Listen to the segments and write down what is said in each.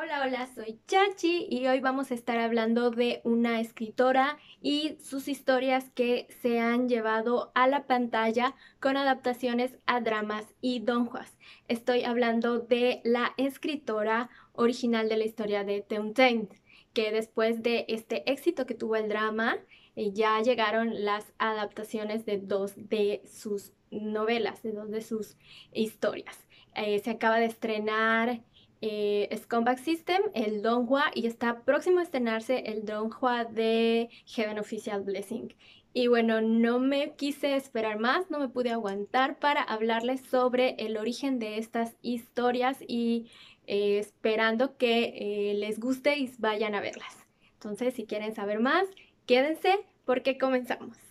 Hola, hola, soy Chachi y hoy vamos a estar hablando de una escritora y sus historias que se han llevado a la pantalla con adaptaciones a dramas y donjuas. Estoy hablando de la escritora original de la historia de Teuntain, que después de este éxito que tuvo el drama, eh, ya llegaron las adaptaciones de dos de sus novelas, de dos de sus historias. Eh, se acaba de estrenar eh, Scumbag System, el Donghua, y está próximo a estrenarse el Donghua de Heaven Official Blessing. Y bueno, no me quise esperar más, no me pude aguantar para hablarles sobre el origen de estas historias y eh, esperando que eh, les guste y vayan a verlas. Entonces, si quieren saber más, quédense porque comenzamos.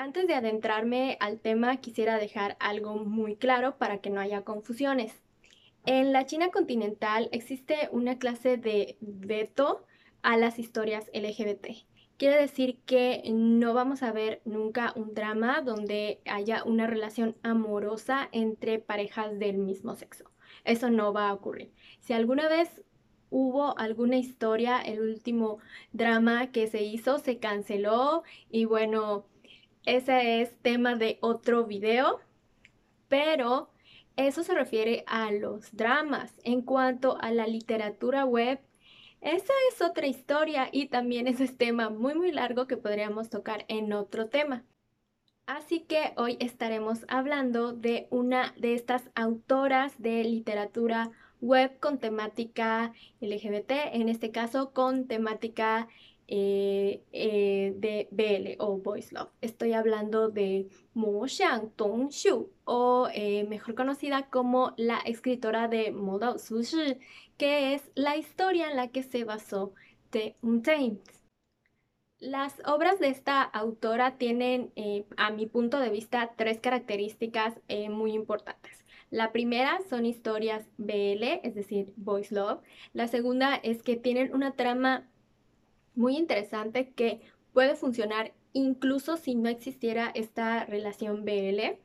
Antes de adentrarme al tema, quisiera dejar algo muy claro para que no haya confusiones. En la China continental existe una clase de veto a las historias LGBT. Quiere decir que no vamos a ver nunca un drama donde haya una relación amorosa entre parejas del mismo sexo. Eso no va a ocurrir. Si alguna vez hubo alguna historia, el último drama que se hizo se canceló y bueno, ese es tema de otro video, pero eso se refiere a los dramas. En cuanto a la literatura web, esa es otra historia y también ese es tema muy muy largo que podríamos tocar en otro tema. Así que hoy estaremos hablando de una de estas autoras de literatura web con temática LGBT, en este caso con temática eh, eh, de BL o Voice Love. Estoy hablando de Mo Xiang Dong Xiu, o eh, mejor conocida como la escritora de Modao Su Shi, que es la historia en la que se basó The Untamed. Las obras de esta autora tienen, a mi punto de vista, tres características muy importantes. La primera son historias BL, es decir, Voice Love. La segunda es que tienen una trama muy interesante que puede funcionar incluso si no existiera esta relación BL.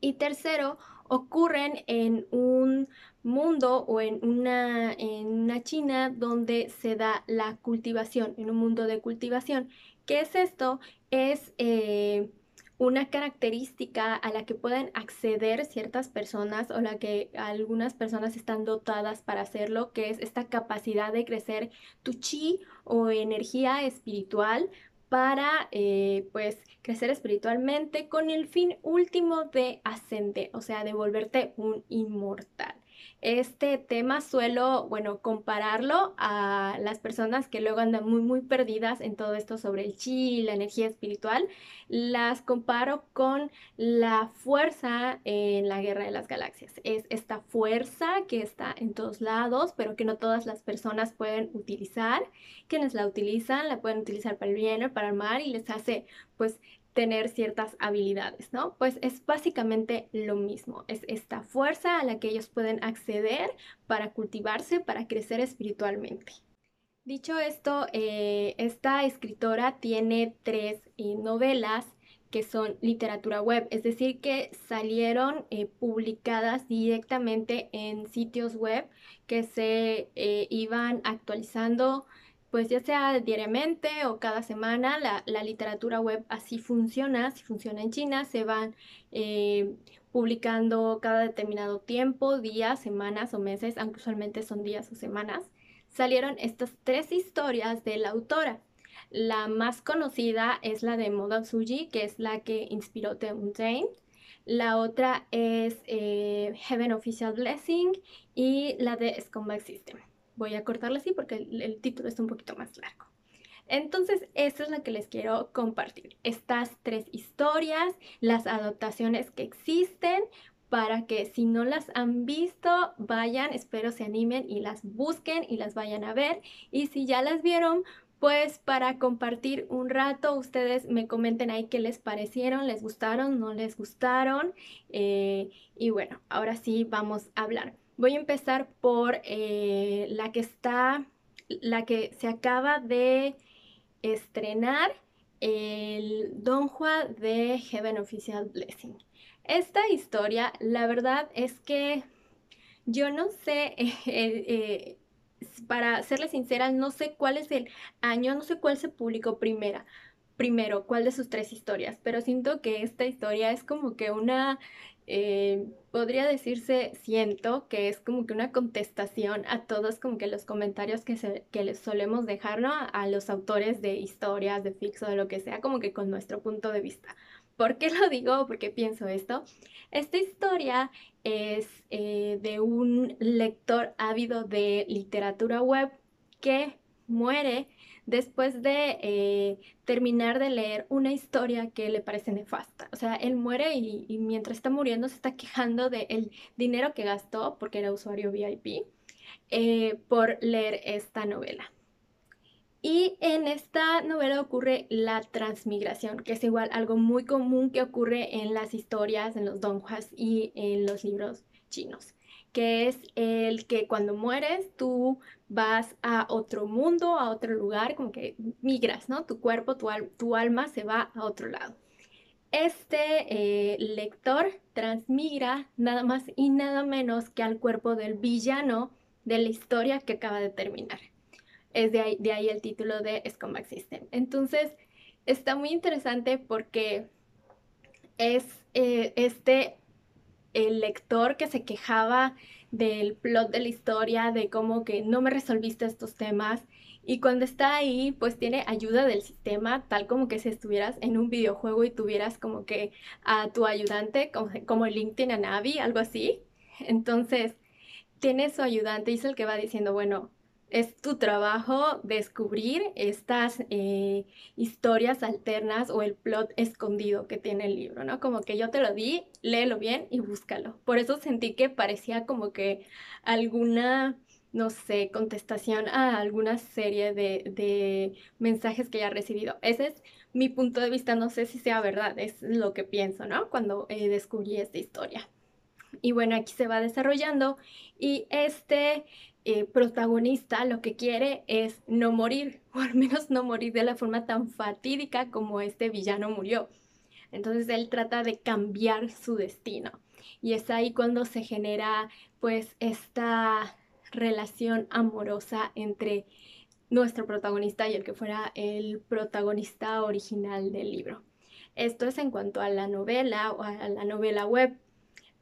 Y tercero, ocurren en un mundo o en una, en una China donde se da la cultivación, en un mundo de cultivación. ¿Qué es esto? Es eh, una característica a la que pueden acceder ciertas personas o la que algunas personas están dotadas para hacerlo, que es esta capacidad de crecer tu chi o energía espiritual para eh, pues crecer espiritualmente con el fin último de ascender, o sea, de volverte un inmortal. Este tema suelo, bueno, compararlo a las personas que luego andan muy, muy perdidas en todo esto sobre el chi, la energía espiritual. Las comparo con la fuerza en la guerra de las galaxias. Es esta fuerza que está en todos lados, pero que no todas las personas pueden utilizar. Quienes la utilizan, la pueden utilizar para el bien o para el mal y les hace, pues, tener ciertas habilidades, ¿no? Pues es básicamente lo mismo, es esta fuerza a la que ellos pueden acceder para cultivarse, para crecer espiritualmente. Dicho esto, eh, esta escritora tiene tres eh, novelas que son literatura web, es decir, que salieron eh, publicadas directamente en sitios web que se iban actualizando pues ya sea diariamente o cada semana, la, literatura web así funciona, si funciona en China, se van eh, publicando cada determinado tiempo, días, semanas o meses, aunque usualmente son días o semanas. Salieron estas tres historias de la autora. La más conocida es la de Moda Suji, que es la que inspiró The Untamed. La otra es eh, Heaven Official Blessing y la de Scumbag System. Voy a cortarla así porque el, título está un poquito más largo. Entonces, esto es lo que les quiero compartir. Estas tres historias, las adaptaciones que existen, para que si no las han visto, vayan, espero se animen y las busquen y las vayan a ver. Y si ya las vieron, pues para compartir un rato, ustedes me comenten ahí qué les parecieron, les gustaron, no les gustaron. Eh, y bueno, ahora sí vamos a hablar. Voy a empezar por eh, la que está, la que se acaba de estrenar, el Don Juan de Heaven Official Blessing. Esta historia, la verdad es que yo no sé, eh, eh, para serle sincera, no sé cuál es el año, no sé cuál se publicó primera, primero, cuál de sus tres historias, pero siento que esta historia es como que una, eh, podría decirse, siento que es como que una contestación a todos como que los comentarios que, se, que solemos dejar, ¿no? A los autores de historias, de fixo, de lo que sea, como que con nuestro punto de vista. ¿Por qué lo digo? ¿Por qué pienso esto? Esta historia es eh, de un lector ávido de literatura web que muere después de eh, terminar de leer una historia que le parece nefasta. O sea, él muere y, mientras está muriendo se está quejando del dinero que gastó, porque era usuario VIP, eh, por leer esta novela. Y en esta novela ocurre la transmigración, que es igual algo muy común que ocurre en las historias, en los donghas y en los libros chinos, que es el que cuando mueres tú vas a otro mundo, a otro lugar, como que migras, ¿no? Tu cuerpo, tu, alma se va a otro lado. Este eh, lector transmigra nada más y nada menos que al cuerpo del villano de la historia que acaba de terminar es de ahí, el título de Scumbag System. Entonces, está muy interesante porque es eh, este, el lector que se quejaba del plot de la historia, de cómo que no me resolviste estos temas. Y cuando está ahí, pues tiene ayuda del sistema, tal como que si estuvieras en un videojuego y tuvieras como que a tu ayudante, como, como LinkedIn a Navi, algo así. Entonces, tiene su ayudante y es el que va diciendo, bueno, es tu trabajo descubrir estas eh, historias alternas o el plot escondido que tiene el libro, ¿no? Como que yo te lo di, léelo bien y búscalo. Por eso sentí que parecía como que alguna, no sé, contestación a alguna serie de, mensajes que ya he recibido. Ese es mi punto de vista, no sé si sea verdad, es lo que pienso, ¿no? Cuando eh, descubrí esta historia. Y bueno, aquí se va desarrollando y este eh, protagonista lo que quiere es no morir, o al menos no morir de la forma tan fatídica como este villano murió. Entonces él trata de cambiar su destino. Y es ahí cuando se genera pues esta relación amorosa entre nuestro protagonista y el que fuera el protagonista original del libro. Esto es en cuanto a la novela o a la novela web.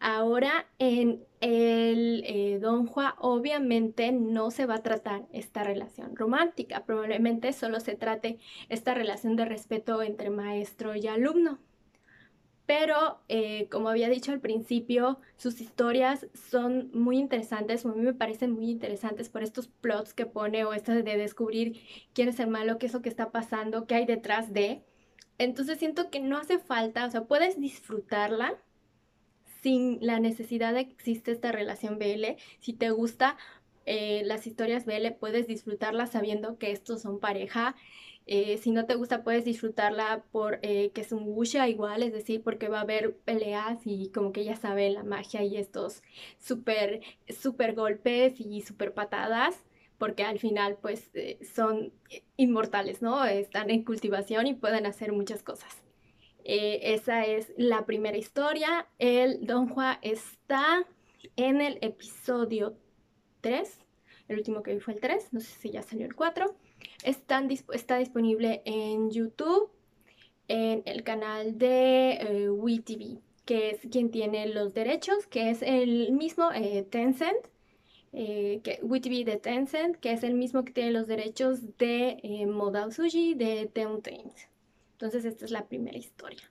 Ahora en el eh, Don Juan obviamente no se va a tratar esta relación romántica, probablemente solo se trate esta relación de respeto entre maestro y alumno. Pero, eh, como había dicho al principio, sus historias son muy interesantes, a mí me parecen muy interesantes por estos plots que pone o esto de descubrir quién es el malo, qué es lo que está pasando, qué hay detrás de. Entonces siento que no hace falta, o sea, puedes disfrutarla, sin la necesidad de que existe esta relación BL. Si te gusta eh, las historias BL, puedes disfrutarlas sabiendo que estos son pareja. Eh, si no te gusta, puedes disfrutarla por eh, que es un wuxia igual, es decir, porque va a haber peleas y como que ya sabe la magia y estos súper, súper golpes y súper patadas, porque al final pues son inmortales, ¿no? Están en cultivación y pueden hacer muchas cosas. Eh, esa es la primera historia. El Don Juan está en el episodio 3. El último que vi fue el 3. No sé si ya salió el 4. Está, disponible en YouTube, en el canal de eh, WeTV, que es quien tiene los derechos, que es el mismo eh, Tencent. que, WeTV de Tencent, que es el mismo que tiene los derechos de Modal Sushi de Tencent. Entonces esta es la primera historia.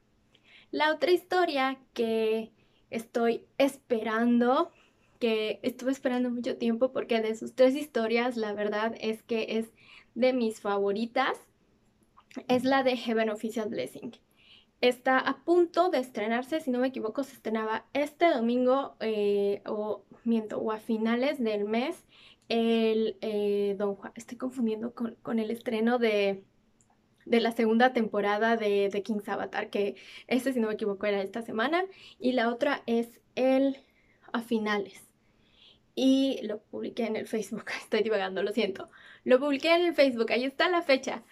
La otra historia que estoy esperando, que estuve esperando mucho tiempo porque de sus tres historias la verdad es que es de mis favoritas, es la de Heaven Official Blessing. Está a punto de estrenarse, si no me equivoco, se estrenaba este domingo eh, o miento, o a finales del mes el eh, Don Juan. Estoy confundiendo con el estreno de de la segunda temporada de The King's Avatar, que este, si no me equivoco, era esta semana, y la otra es el a finales. Y lo publiqué en el Facebook, estoy divagando, lo siento. Lo publiqué en el Facebook, ahí está la fecha.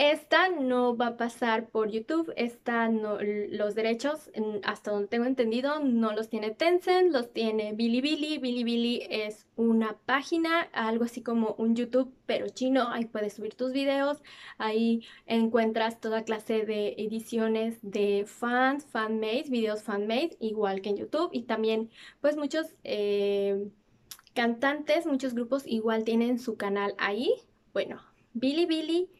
Esta no va a pasar por YouTube, esta los derechos, hasta donde tengo entendido, no los tiene Tencent, los tiene Bilibili. Bilibili es una página, algo así como un YouTube, pero chino, ahí puedes subir tus videos, ahí encuentras toda clase de ediciones de fans, fanmade, videos fanmade, igual que en YouTube, y también pues muchos eh, cantantes, muchos grupos igual tienen su canal ahí. Bueno, Bilibili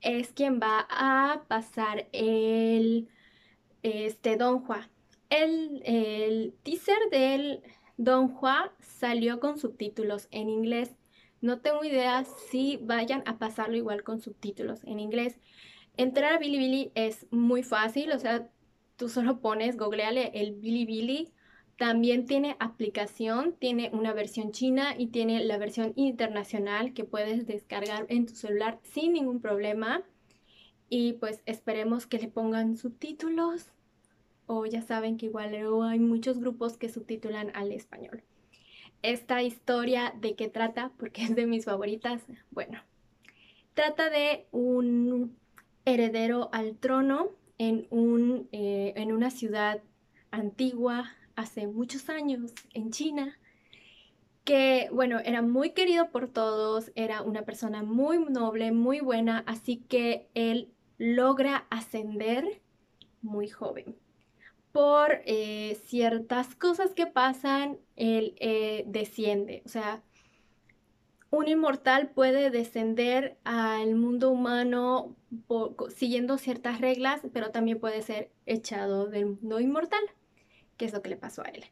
es quien va a pasar el este Don Juan. El, el teaser del Don Juan salió con subtítulos en inglés. No tengo idea si vayan a pasarlo igual con subtítulos en inglés. Entrar a Bilibili es muy fácil, o sea, tú solo pones, googleale el Bilibili también tiene aplicación, tiene una versión china y tiene la versión internacional que puedes descargar en tu celular sin ningún problema. Y pues esperemos que le pongan subtítulos. O ya saben que igual hay muchos grupos que subtitulan al español. Esta historia de qué trata, porque es de mis favoritas, bueno, trata de un heredero al trono en, un, eh, en una ciudad antigua hace muchos años en China, que bueno, era muy querido por todos, era una persona muy noble, muy buena, así que él logra ascender muy joven. Por eh, ciertas cosas que pasan, él eh, desciende, o sea, un inmortal puede descender al mundo humano siguiendo ciertas reglas, pero también puede ser echado del mundo inmortal qué es lo que le pasó a él.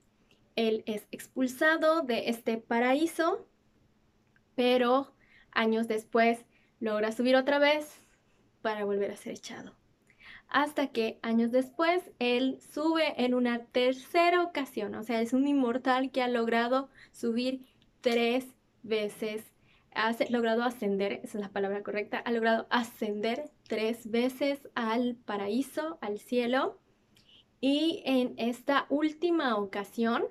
Él es expulsado de este paraíso, pero años después logra subir otra vez para volver a ser echado. Hasta que años después él sube en una tercera ocasión, o sea, es un inmortal que ha logrado subir tres veces, ha logrado ascender, esa es la palabra correcta, ha logrado ascender tres veces al paraíso, al cielo, y en esta última ocasión,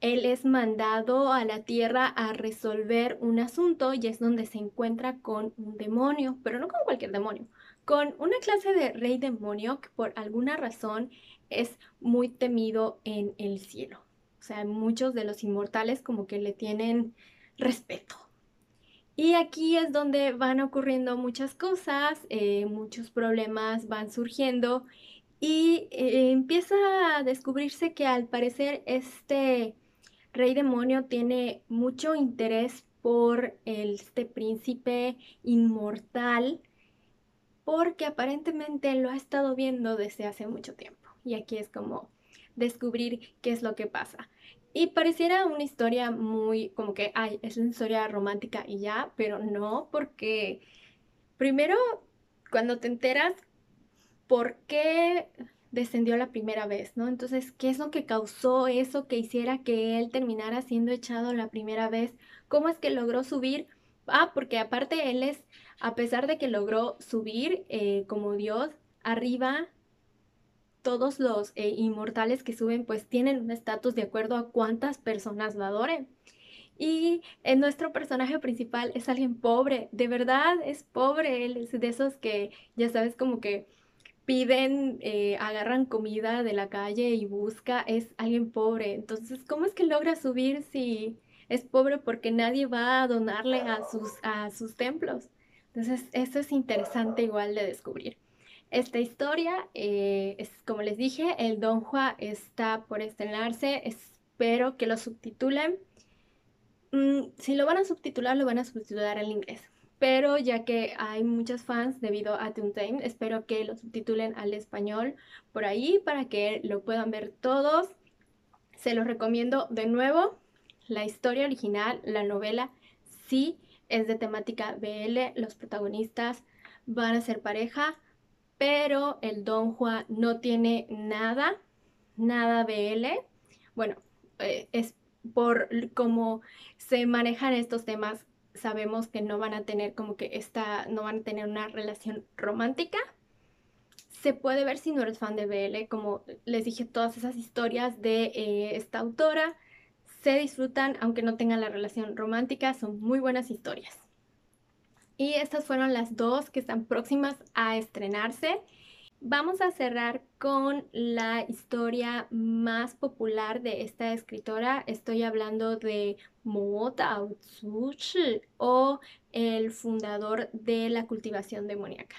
él es mandado a la tierra a resolver un asunto y es donde se encuentra con un demonio, pero no con cualquier demonio, con una clase de rey demonio que por alguna razón es muy temido en el cielo. O sea, muchos de los inmortales como que le tienen respeto. Y aquí es donde van ocurriendo muchas cosas, eh, muchos problemas van surgiendo y eh, empieza a descubrirse que al parecer este rey demonio tiene mucho interés por este príncipe inmortal porque aparentemente lo ha estado viendo desde hace mucho tiempo. Y aquí es como descubrir qué es lo que pasa. Y pareciera una historia muy como que, ay, es una historia romántica y ya, pero no, porque primero cuando te enteras por qué descendió la primera vez, ¿no? Entonces, ¿qué es lo que causó eso que hiciera que él terminara siendo echado la primera vez? ¿Cómo es que logró subir? Ah, porque aparte él es, a pesar de que logró subir eh, como Dios, arriba todos los eh, inmortales que suben pues tienen un estatus de acuerdo a cuántas personas lo adoren. Y en nuestro personaje principal es alguien pobre, de verdad es pobre, él es de esos que ya sabes como que piden, eh, agarran comida de la calle y busca, es alguien pobre. Entonces, ¿cómo es que logra subir si es pobre porque nadie va a donarle a sus, a sus templos? Entonces, eso es interesante igual de descubrir. Esta historia, eh, es, como les dije, el Don Juan está por estrenarse. Espero que lo subtitulen. Mm, si lo van a subtitular, lo van a subtitular en inglés pero ya que hay muchos fans debido a Toontamed, espero que lo subtitulen al español por ahí para que lo puedan ver todos. Se los recomiendo de nuevo. La historia original, la novela, sí es de temática BL. Los protagonistas van a ser pareja, pero el Don Juan no tiene nada, nada BL. Bueno, eh, es por cómo se manejan estos temas sabemos que no van a tener como que esta, no van a tener una relación romántica. Se puede ver si no eres fan de BL, como les dije, todas esas historias de eh, esta autora se disfrutan aunque no tengan la relación romántica, son muy buenas historias. Y estas fueron las dos que están próximas a estrenarse. Vamos a cerrar con la historia más popular de esta escritora. Estoy hablando de Mo Dao o el fundador de la cultivación demoníaca.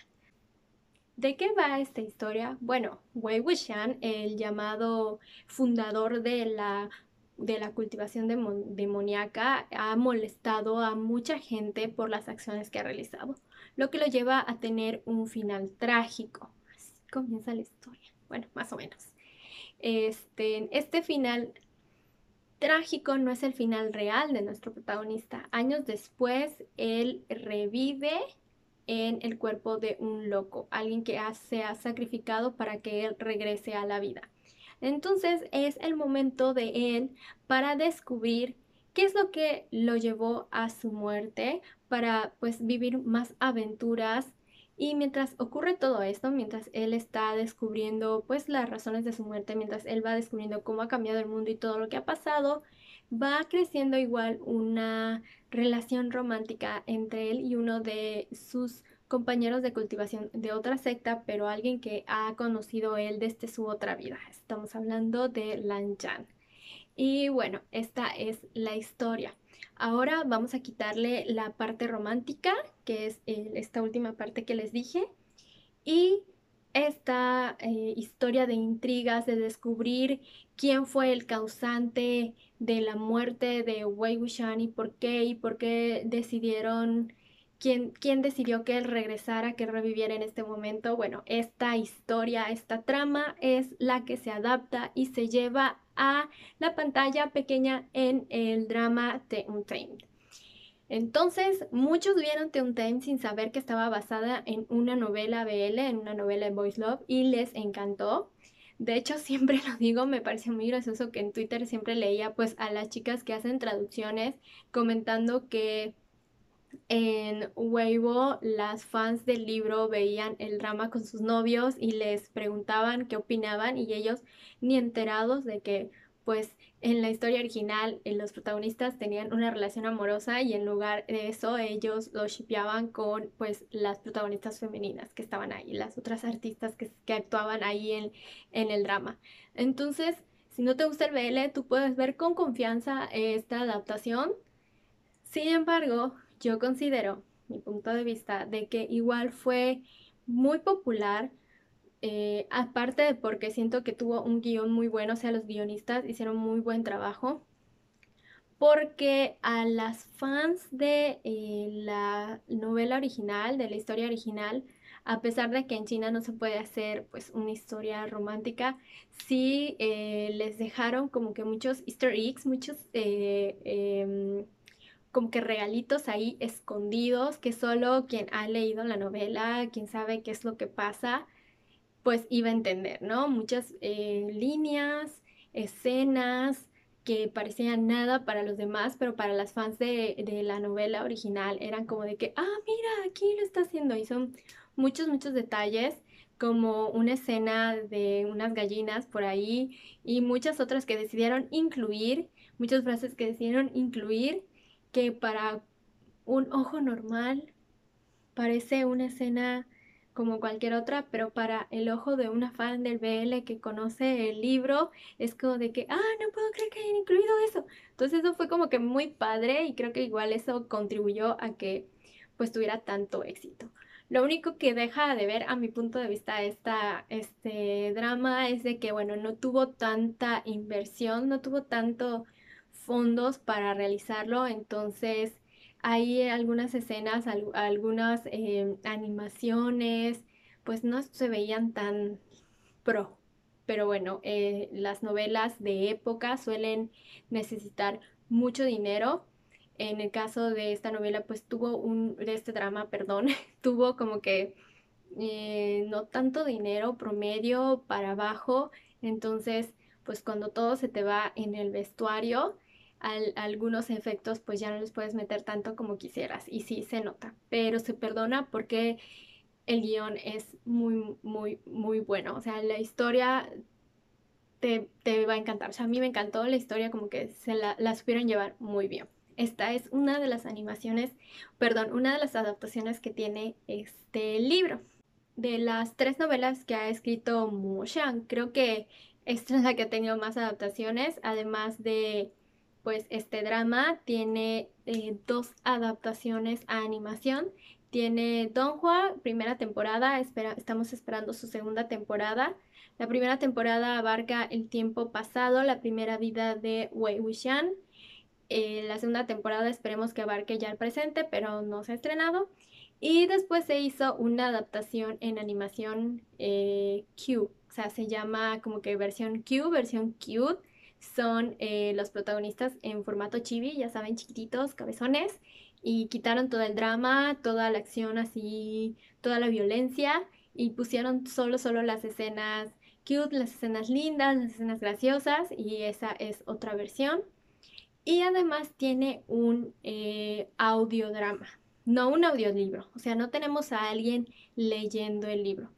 ¿De qué va esta historia? Bueno, Wei Wuxian, el llamado fundador de la de la cultivación demoníaca ha molestado a mucha gente por las acciones que ha realizado, lo que lo lleva a tener un final trágico. Comienza la historia. Bueno, más o menos. Este, este final trágico no es el final real de nuestro protagonista. Años después, él revive en el cuerpo de un loco, alguien que se ha sacrificado para que él regrese a la vida. Entonces es el momento de él para descubrir qué es lo que lo llevó a su muerte, para pues vivir más aventuras. Y mientras ocurre todo esto, mientras él está descubriendo pues las razones de su muerte, mientras él va descubriendo cómo ha cambiado el mundo y todo lo que ha pasado, va creciendo igual una relación romántica entre él y uno de sus compañeros de cultivación de otra secta, pero alguien que ha conocido él desde su otra vida. Estamos hablando de Lan Yan. Y bueno, esta es la historia. Ahora vamos a quitarle la parte romántica, que es esta última parte que les dije, y esta eh, historia de intrigas, de descubrir quién fue el causante de la muerte de Wei Wuxian y por qué, y por qué decidieron ¿Quién, decidió que él regresara, que reviviera en este momento? Bueno, esta historia, esta trama es la que se adapta y se lleva a la pantalla pequeña en el drama The Untamed. Entonces, muchos vieron The Untamed sin saber que estaba basada en una novela BL, en una novela de Boys Love, y les encantó. De hecho, siempre lo digo, me parece muy gracioso que en Twitter siempre leía pues a las chicas que hacen traducciones comentando que en Weibo las fans del libro veían el drama con sus novios y les preguntaban qué opinaban y ellos ni enterados de que pues en la historia original eh, los protagonistas tenían una relación amorosa y en lugar de eso ellos lo shipeaban con pues las protagonistas femeninas que estaban ahí, las otras artistas que, actuaban ahí en, en el drama. Entonces, si no te gusta el BL, tú puedes ver con confianza esta adaptación. Sin embargo, yo considero, mi punto de vista, de que igual fue muy popular, eh, aparte de porque siento que tuvo un guion muy bueno, o sea, los guionistas hicieron muy buen trabajo, porque a las fans de eh, la novela original, de la historia original, a pesar de que en China no se puede hacer pues una historia romántica, sí eh, les dejaron como que muchos easter eggs, muchos em, como que regalitos ahí escondidos que solo quien ha leído la novela, quien sabe qué es lo que pasa, pues iba a entender, ¿no? Muchas eh, líneas, escenas que parecían nada para los demás, pero para las fans de, de, la novela original eran como de que, ah, mira, aquí lo está haciendo. Y son muchos, muchos detalles, como una escena de unas gallinas por ahí y muchas otras que decidieron incluir, muchas frases que decidieron incluir que para un ojo normal parece una escena como cualquier otra, pero para el ojo de una fan del BL que conoce el libro es como de que, ah, no puedo creer que hayan incluido eso. Entonces eso fue como que muy padre y creo que igual eso contribuyó a que pues tuviera tanto éxito. Lo único que deja de ver a mi punto de vista esta, este drama es de que, bueno, no tuvo tanta inversión, no tuvo tanto fondos para realizarlo, entonces hay algunas escenas, algunas eh, animaciones, pues no se veían tan pro. Pero bueno, eh, las novelas de época suelen necesitar mucho dinero. En el caso de esta novela, pues tuvo un, de este drama, perdón, tuvo como que eh, no tanto dinero promedio para abajo. Entonces, pues cuando todo se te va en el vestuario, algunos efectos pues ya no les puedes meter tanto como quisieras y sí se nota, pero se perdona porque el guion es muy, muy, muy bueno. O sea, la historia te, va a encantar. O sea, a mí me encantó la historia, como que se la, la supieron llevar muy bien. Esta es una de las animaciones, perdón, una de las adaptaciones que tiene este libro. De las tres novelas que ha escrito Mu Xiang, creo que esta es la que ha tenido más adaptaciones, además de pues este drama tiene eh, dos adaptaciones a animación. Tiene Donghua, primera temporada, espera, estamos esperando su segunda temporada. La primera temporada abarca el tiempo pasado, la primera vida de Wei Wuxian. Eh, la segunda temporada esperemos que abarque ya el presente, pero no se ha estrenado. Y después se hizo una adaptación en animación eh, Q, o sea, se llama como que versión Q, versión cute. Son eh, los protagonistas en formato chibi, ya saben, chiquititos, cabezones. Y quitaron todo el drama, toda la acción así, toda la violencia. Y pusieron solo, solo las escenas cute, las escenas lindas, las escenas graciosas. Y esa es otra versión. Y además tiene un eh, audiodrama, no un audiolibro. O sea, no tenemos a alguien leyendo el libro.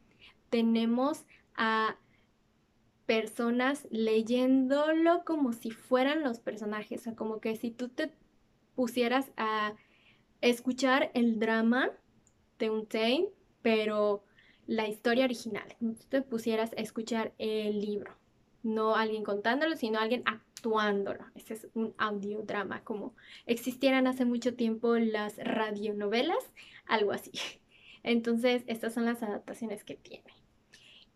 Tenemos a personas leyéndolo como si fueran los personajes. O como que si tú te pusieras a escuchar el drama de un Tain, pero la historia original, como si te pusieras a escuchar el libro. No alguien contándolo, sino alguien actuándolo. Ese es un audiodrama, como existieran hace mucho tiempo las radionovelas, algo así. Entonces, estas son las adaptaciones que tiene.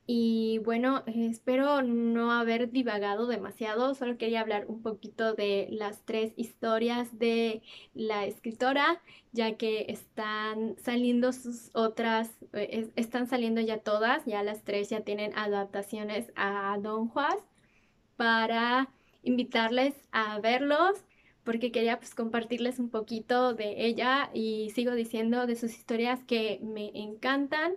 Y bueno, espero no haber divagado demasiado, solo quería hablar un poquito de las tres historias de la escritora, ya que están saliendo sus otras, eh, están saliendo ya todas, ya las tres ya tienen adaptaciones a Don Juan, para invitarles a verlos porque quería pues compartirles un poquito de ella y sigo diciendo de sus historias que me encantan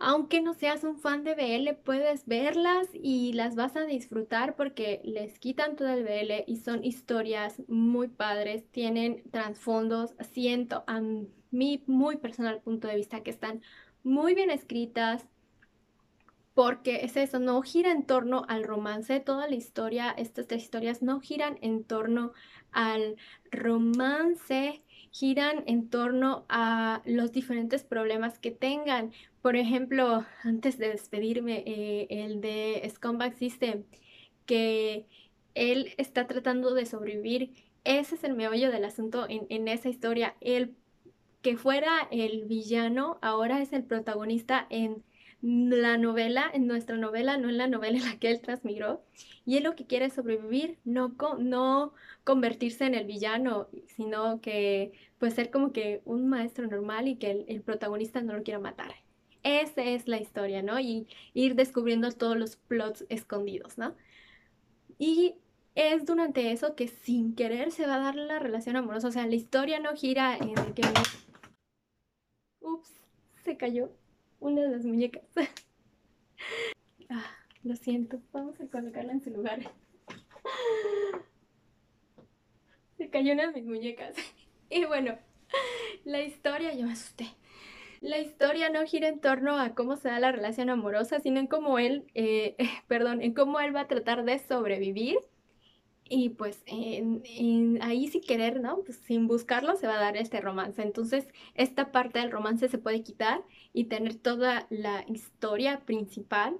aunque no seas un fan de BL, puedes verlas y las vas a disfrutar porque les quitan todo el BL y son historias muy padres, tienen trasfondos, siento a mi muy personal punto de vista que están muy bien escritas, porque es eso, no gira en torno al romance, toda la historia, estas tres historias no giran en torno al romance, giran en torno a los diferentes problemas que tengan. Por ejemplo, antes de despedirme, eh, el de Scumbag System, que él está tratando de sobrevivir. Ese es el meollo del asunto en, esa historia. El que fuera el villano ahora es el protagonista en la novela, en nuestra novela, no en la novela en la que él transmigró. Y él lo que quiere es sobrevivir, no, no convertirse en el villano, sino que pues ser como que un maestro normal y que el, protagonista no lo quiera matar. Esa es la historia, ¿no? Y ir descubriendo todos los plots escondidos, ¿no? Y es durante eso que sin querer se va a dar la relación amorosa. O sea, la historia no gira en que... Ups, se cayó una de las muñecas. ah, lo siento, vamos a colocarla en su lugar. Se cayó una de mis muñecas. Y bueno, la historia, yo me asusté. La historia no gira en torno a cómo se da la relación amorosa, sino en cómo él, eh, perdón, en cómo él va a tratar de sobrevivir. Y pues ahí sin querer, ¿no? Pues sin buscarlo se va a dar este romance. Entonces esta parte del romance se puede quitar y tener toda la historia principal.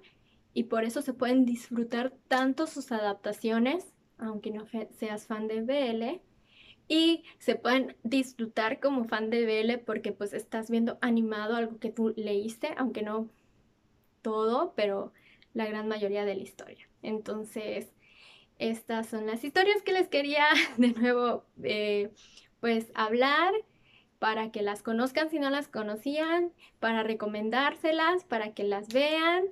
Y por eso se pueden disfrutar tanto sus adaptaciones, aunque no seas fan de BL, y se pueden disfrutar como fan de BL porque pues estás viendo animado algo que tú leíste, aunque no todo, pero la gran mayoría de la historia. Entonces, estas son las historias que les quería de nuevo eh, pues hablar para que las conozcan si no las conocían, para recomendárselas, para que las vean.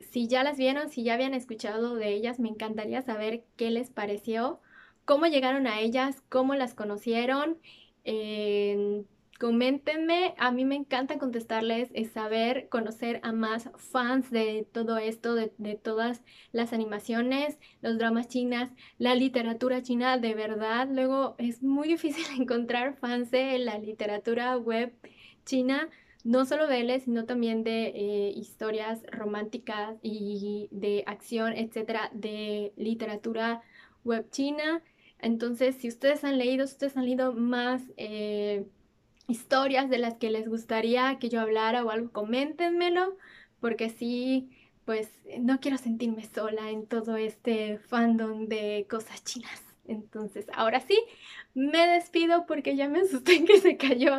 si ya las vieron, si ya habían escuchado de ellas, me encantaría saber qué les pareció cómo llegaron a ellas, cómo las conocieron. Eh, coméntenme, a mí me encanta contestarles, es saber, conocer a más fans de todo esto, de, todas las animaciones, los dramas chinas, la literatura china, de verdad. Luego es muy difícil encontrar fans de la literatura web china, no solo de él, sino también de eh, historias románticas y de acción, etcétera, de literatura web china. Entonces, si ustedes han leído, si ustedes han leído más eh, historias de las que les gustaría que yo hablara o algo, coméntenmelo, porque sí, pues no quiero sentirme sola en todo este fandom de cosas chinas. Entonces, ahora sí, me despido porque ya me asusté que se cayó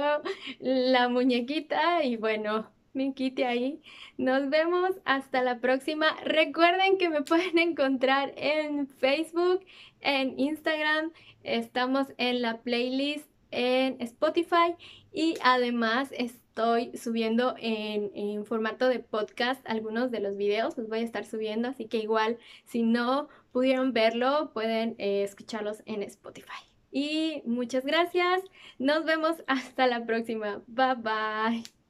la muñequita y bueno, me quite ahí. Nos vemos hasta la próxima. Recuerden que me pueden encontrar en Facebook, en Instagram, estamos en la playlist en Spotify y además estoy subiendo en, formato de podcast algunos de los videos, los voy a estar subiendo, así que igual si no pudieron verlo, pueden eh, escucharlos en Spotify. Y muchas gracias, nos vemos hasta la próxima, bye bye.